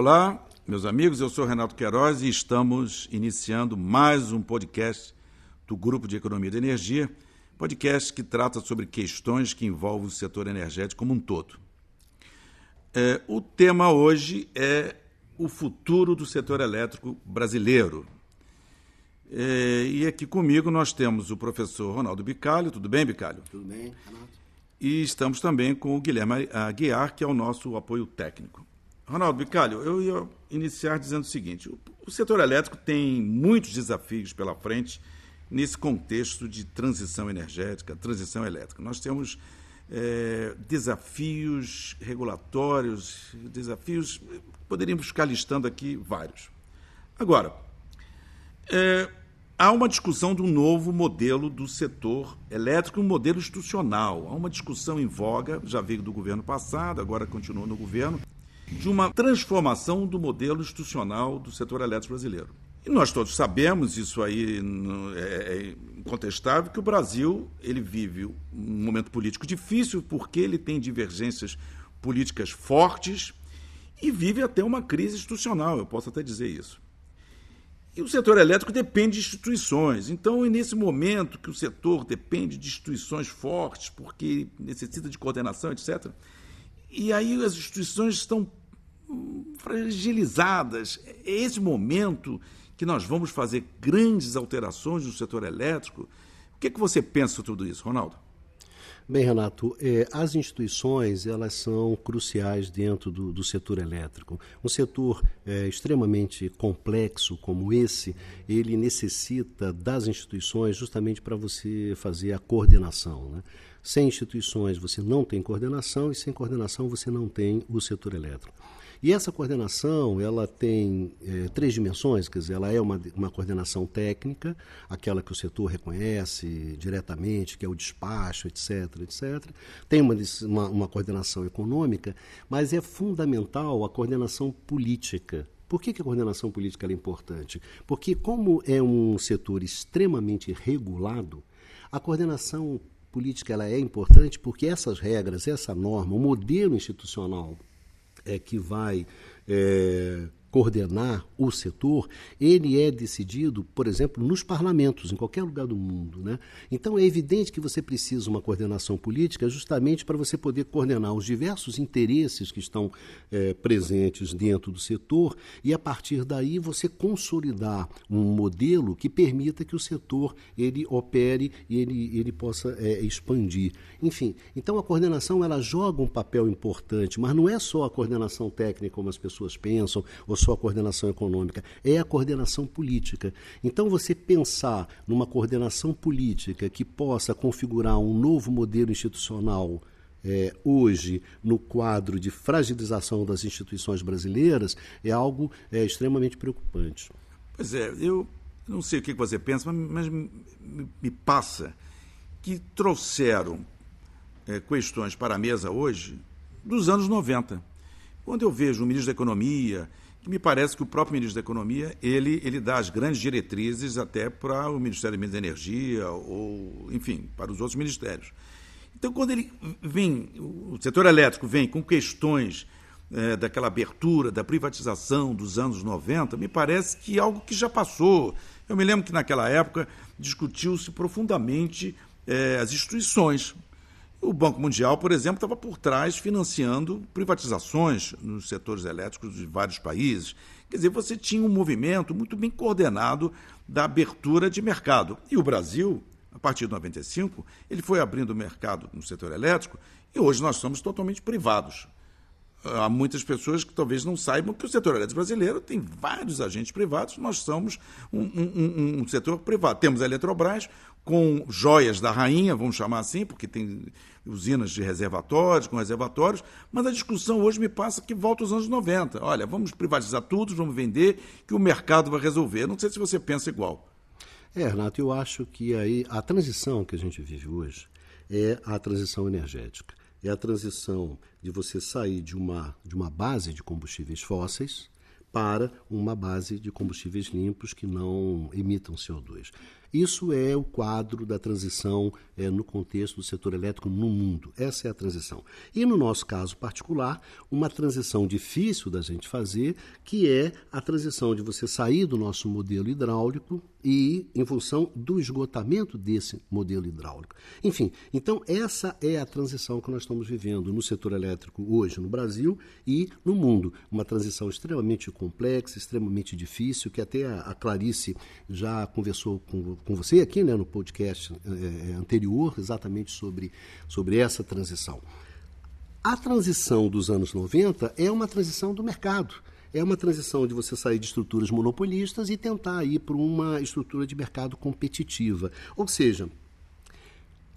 Olá, meus amigos, eu sou Renato Queiroz e estamos iniciando mais um podcast do Grupo de Economia de Energia, podcast que trata sobre questões que envolvem o setor energético como um todo. É, o tema hoje é o futuro do setor elétrico brasileiro. É, e aqui comigo nós temos o professor Ronaldo Bicalho. Tudo bem, Bicalho? Tudo bem, Renato. E estamos também com o Guilherme Aguiar, que é o nosso apoio técnico. Ronaldo Bicalho, eu ia iniciar dizendo o seguinte: o setor elétrico tem muitos desafios pela frente nesse contexto de transição energética, transição elétrica. Nós temos é, desafios regulatórios, desafios, poderíamos ficar listando aqui vários. Agora, é, há uma discussão de um novo modelo do setor elétrico, um modelo institucional. Há uma discussão em voga, já veio do governo passado, agora continua no governo, de uma transformação do modelo institucional do setor elétrico brasileiro. E nós todos sabemos, isso aí é, é incontestável, que o Brasil ele vive um momento político difícil porque ele tem divergências políticas fortes e vive até uma crise institucional, eu posso até dizer isso. E o setor elétrico depende de instituições. Então, é nesse momento que o setor depende de instituições fortes, porque necessita de coordenação, etc., e aí as instituições estão fragilizadas. É esse momento que nós vamos fazer grandes alterações no setor elétrico. O que, é que você pensa sobre tudo isso, Ronaldo? Bem, Renato, é, as instituições elas são cruciais dentro do, do setor elétrico. Um setor é, extremamente complexo como esse, ele necessita das instituições justamente para você fazer a coordenação. Né? Sem instituições você não tem coordenação e sem coordenação você não tem o setor elétrico. E essa coordenação, ela tem é, três dimensões, quer dizer, ela é uma, uma coordenação técnica, aquela que o setor reconhece diretamente, que é o despacho, etc, etc. Tem uma, uma, uma coordenação econômica, mas é fundamental a coordenação política, por que, que, a coordenação política é importante? Porque, como é um setor extremamente regulado, a coordenação política ela é importante porque essas regras, essa norma, o modelo institucional é, que vai é, coordenar o setor, ele é decidido, por exemplo, nos parlamentos, em qualquer lugar do mundo. Né? Então é evidente que você precisa uma coordenação política justamente para você poder coordenar os diversos interesses que estão é, presentes dentro do setor e a partir daí você consolidar um modelo que permita que o setor ele opere e ele, ele possa é, expandir. Enfim, então a coordenação ela joga um papel importante, mas não é só a coordenação técnica como as pessoas pensam, ou só a coordenação econômica, é a coordenação política. Então, você pensar numa coordenação política que possa configurar um novo modelo institucional. É, hoje, no quadro de fragilização das instituições brasileiras, é algo é, extremamente preocupante. Pois é, eu não sei o que você pensa, mas, me, me passa que trouxeram é, questões para a mesa hoje dos anos 90. Quando eu vejo o ministro da Economia que me parece que o próprio ministro da Economia ele, ele dá as grandes diretrizes até para o Ministério da Energia ou, enfim, para os outros ministérios. Então, quando ele vem, o setor elétrico vem com questões é, daquela abertura, da privatização dos anos 90, me parece que é algo que já passou. Eu me lembro que naquela época discutiu-se profundamente é, as instituições, o Banco Mundial, por exemplo, estava por trás financiando privatizações nos setores elétricos de vários países. Quer dizer, você tinha um movimento muito bem coordenado da abertura de mercado. E o Brasil, a partir de 95, ele foi abrindo o mercado no setor elétrico e hoje nós somos totalmente privados. Há muitas pessoas que talvez não saibam que o setor elétrico brasileiro tem vários agentes privados, nós somos um, um, um setor privado. Temos a Eletrobras, com joias da rainha, vamos chamar assim, porque tem usinas de reservatórios, com reservatórios, mas a discussão hoje me passa que volta aos anos 90. Olha, vamos privatizar tudo, vamos vender, que o mercado vai resolver. Não sei se você pensa igual. É, Renato, eu acho que aí a transição que a gente vive hoje é a transição energética. É a transição de você sair de uma, de uma base de combustíveis fósseis para uma base de combustíveis limpos que não emitam CO2. Isso é o quadro da transição é, no contexto do setor elétrico no mundo. Essa é a transição. E no nosso caso particular, uma transição difícil da gente fazer, que é a transição de você sair do nosso modelo hidráulico e em função do esgotamento desse modelo hidráulico. Enfim, então essa é a transição que nós estamos vivendo no setor elétrico hoje no Brasil e no mundo. Uma transição extremamente complexa, extremamente difícil, que até a Clarice já conversou com, com você aqui né, no podcast é, anterior, exatamente sobre, sobre essa transição. A transição dos anos 90 é uma transição do mercado. É uma transição de você sair de estruturas monopolistas e tentar ir para uma estrutura de mercado competitiva. Ou seja,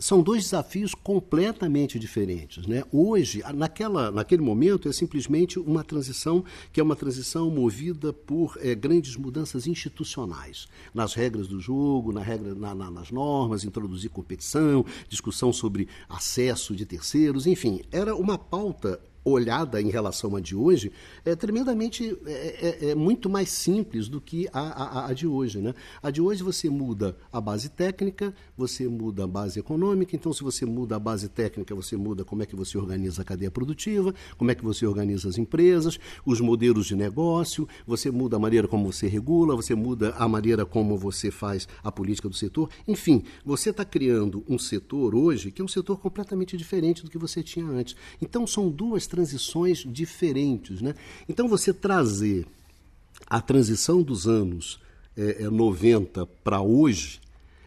são dois desafios completamente diferentes. Né? Hoje, naquela, naquele momento, é simplesmente uma transição que é uma transição movida por é, grandes mudanças institucionais, nas regras do jogo, na regra, na, na, nas normas, introduzir competição, discussão sobre acesso de terceiros, enfim, era uma pauta olhada em relação à de hoje é tremendamente é, é, é muito mais simples do que a, a, a, de hoje né? A de hoje você muda a base técnica você muda a base econômica então se você muda a base técnica você muda como é que você organiza a cadeia produtiva como é que você organiza as empresas os modelos de negócio você muda a maneira como você regula você muda a maneira como você faz a política do setor. Enfim você está criando um setor hoje que é um setor completamente diferente do que você tinha antes. Então são duas transições diferentes. Né? Então, você trazer a transição dos anos é, é 90 para hoje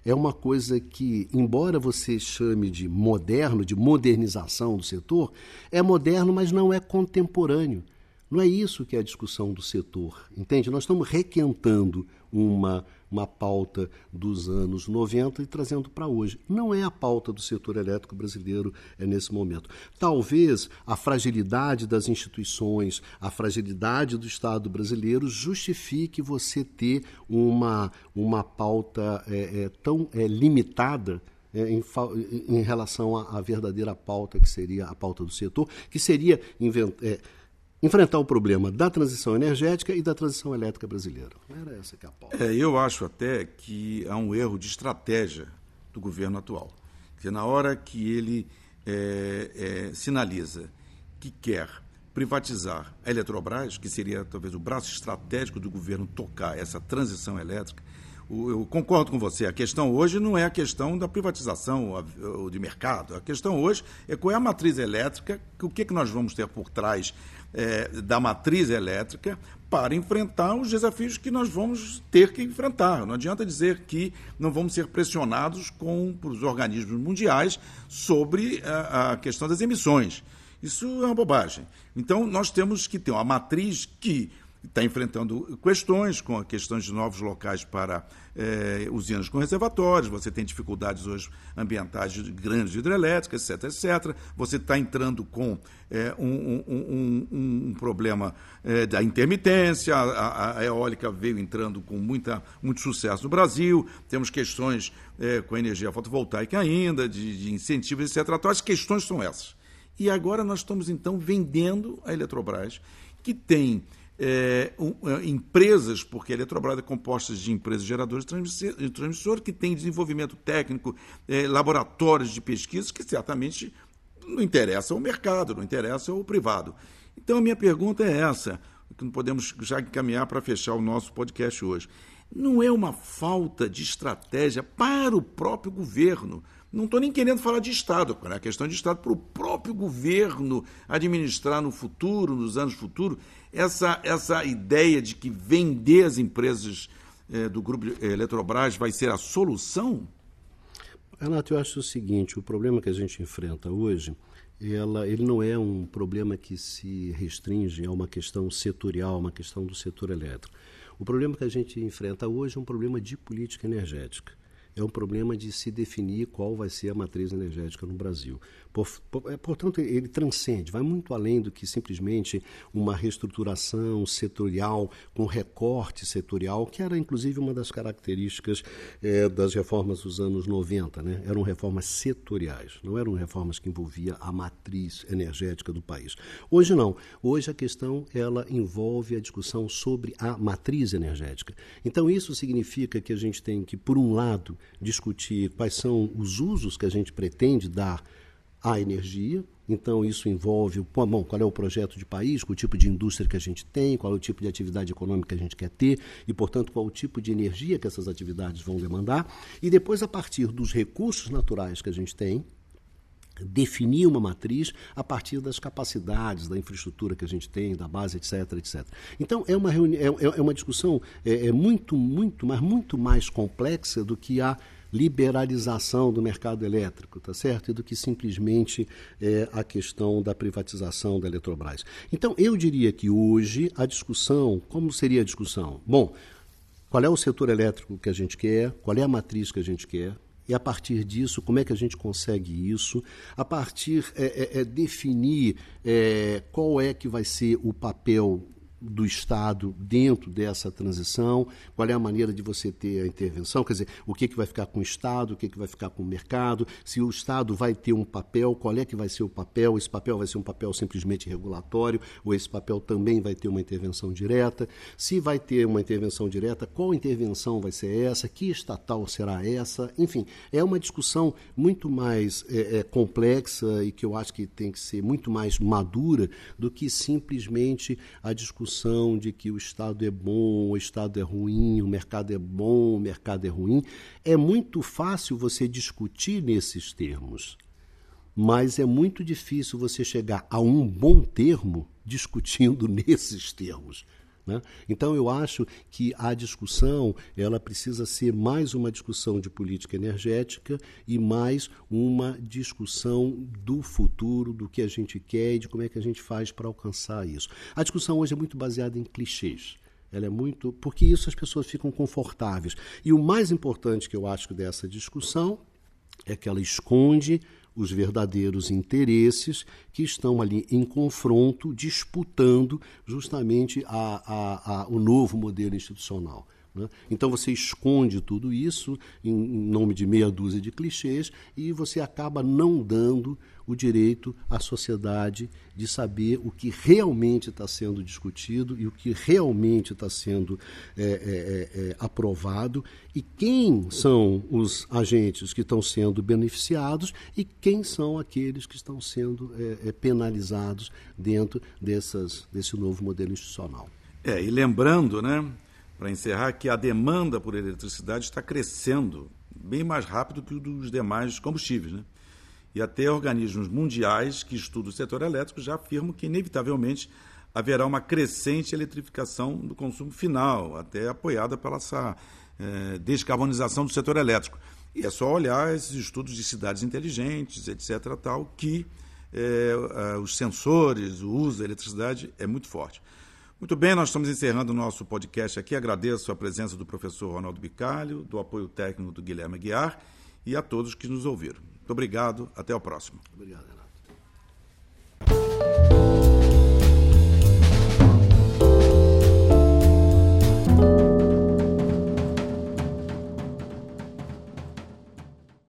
é uma coisa que, embora você chame de moderno, de modernização do setor, é moderno, mas não é contemporâneo. Não é isso que é a discussão do setor, entende? Nós estamos requentando uma, uma pauta dos anos 90 e trazendo para hoje. Não é a pauta do setor elétrico brasileiro é nesse momento. Talvez a fragilidade das instituições, a fragilidade do Estado brasileiro justifique você ter uma, uma pauta é, é, tão é, limitada é, em, em, relação à, verdadeira pauta que seria a pauta do setor, que seria invent, é, enfrentar o problema da transição energética e da transição elétrica brasileira. Era essa que é a pauta. É, eu acho até que há um erro de estratégia do governo atual. Que na hora que ele é, é, sinaliza que quer privatizar a Eletrobras, que seria talvez o braço estratégico do governo tocar essa transição elétrica, eu concordo com você. A questão hoje não é a questão da privatização ou de mercado. A questão hoje é qual é a matriz elétrica, o que, é que nós vamos ter por trás é, da matriz elétrica para enfrentar os desafios que nós vamos ter que enfrentar. Não adianta dizer que não vamos ser pressionados com os organismos mundiais sobre a, a questão das emissões. Isso é uma bobagem. Então, nós temos que ter uma matriz que está enfrentando questões com a questões de novos locais para é, usinas com reservatórios, você tem dificuldades hoje ambientais de grandes hidrelétricas, etc, etc. Você está entrando com é, um, um, um, um, problema é, da intermitência, a, a, eólica veio entrando com muita, muito sucesso no Brasil, temos questões com a energia fotovoltaica ainda, de, de incentivos, etc. Então, as questões são essas. E agora nós estamos, então, vendendo a Eletrobras, que tem é, um, é, empresas, porque a Eletrobras é composta de empresas geradoras de transmissor, que tem desenvolvimento técnico, é, laboratórios de pesquisa, que certamente não interessa ao mercado, não interessa ao privado. Então, a minha pergunta é essa, que não podemos já encaminhar para fechar o nosso podcast hoje. Não é uma falta de estratégia para o próprio governo não estou nem querendo falar de Estado, é a questão de Estado para o próprio governo administrar no futuro, nos anos futuros, essa, essa ideia de que vender as empresas é, do grupo Eletrobras vai ser a solução? Renato, eu acho o seguinte: o problema que a gente enfrenta hoje, ela, ele não é um problema que se restringe a uma questão setorial, uma questão do setor elétrico. O problema que a gente enfrenta hoje é um problema de política energética é um problema de se definir qual vai ser a matriz energética no Brasil. É, portanto, ele transcende, vai muito além do que simplesmente uma reestruturação setorial com recorte setorial, que era inclusive uma das características é, das reformas dos anos 90. Né? Eram reformas setoriais, não eram reformas que envolviam a matriz energética do país. Hoje não. Hoje a questão ela envolve a discussão sobre a matriz energética. Então isso significa que a gente tem que, por um lado, discutir quais são os usos que a gente pretende dar à energia. Então, isso envolve bom, qual é o projeto de país, qual o tipo de indústria que a gente tem, qual é o tipo de atividade econômica que a gente quer ter e, portanto, qual o tipo de energia que essas atividades vão demandar. E depois, a partir dos recursos naturais que a gente tem, definir uma matriz a partir das capacidades, da infraestrutura que a gente tem, da base, etc, etc. Então é uma é, é, é uma discussão é, é, muito, muito, mas muito mais complexa do que a liberalização do mercado elétrico, tá certo? E do que simplesmente é, a questão da privatização da Eletrobras. Então, eu diria que hoje a discussão, como seria a discussão? Bom, qual é o setor elétrico que a gente quer? Qual é a matriz que a gente quer? E a partir disso, como é que a gente consegue isso? A partir é, é, é definir é, qual é que vai ser o papel do Estado dentro dessa transição, qual é a maneira de você ter a intervenção, quer dizer, o que, que vai ficar com o Estado, o que, que vai ficar com o mercado, se o Estado vai ter um papel, qual é que vai ser o papel, esse papel vai ser um papel simplesmente regulatório, ou esse papel também vai ter uma intervenção direta, se vai ter uma intervenção direta, qual intervenção vai ser essa, que estatal será essa, enfim, é uma discussão muito mais é, é, complexa e que eu acho que tem que ser muito mais madura do que simplesmente a discussão discussão de que o Estado é bom, o Estado é ruim, o mercado é bom, o mercado é ruim. É muito fácil você discutir nesses termos, mas é muito difícil você chegar a um bom termo discutindo nesses termos. Né? Então eu acho que a discussão ela precisa ser mais uma discussão de política energética e mais uma discussão do futuro, do que a gente quer e de como é que a gente faz para alcançar isso. A discussão hoje é muito baseada em clichês. Ela é muito. Porque isso as pessoas ficam confortáveis. E o mais importante que eu acho dessa discussão é que ela esconde os verdadeiros interesses que estão ali em confronto, disputando justamente a, a, a, o novo modelo institucional. Né? Então você esconde tudo isso em, nome de meia dúzia de clichês e você acaba não dando o direito à sociedade de saber o que realmente está sendo discutido e o que realmente está sendo é, é, é, é, aprovado e quem são os agentes que estão sendo beneficiados e quem são aqueles que estão sendo é, é, penalizados dentro dessas, desse novo modelo institucional. É, e lembrando, né, para encerrar, que a demanda por eletricidade está crescendo bem mais rápido que o dos demais combustíveis, né? e até organismos mundiais que estudam o setor elétrico já afirmam que, inevitavelmente, haverá uma crescente eletrificação do consumo final, até apoiada pela essa é, descarbonização do setor elétrico. E é só olhar esses estudos de cidades inteligentes, etc., tal, que é, os sensores, o uso da eletricidade é muito forte. Muito bem, nós estamos encerrando o nosso podcast aqui. Agradeço a presença do professor Ronaldo Bicalho, do apoio técnico do Guilherme Guiar e a todos que nos ouviram. Muito obrigado, até o próximo. Obrigado, Renato.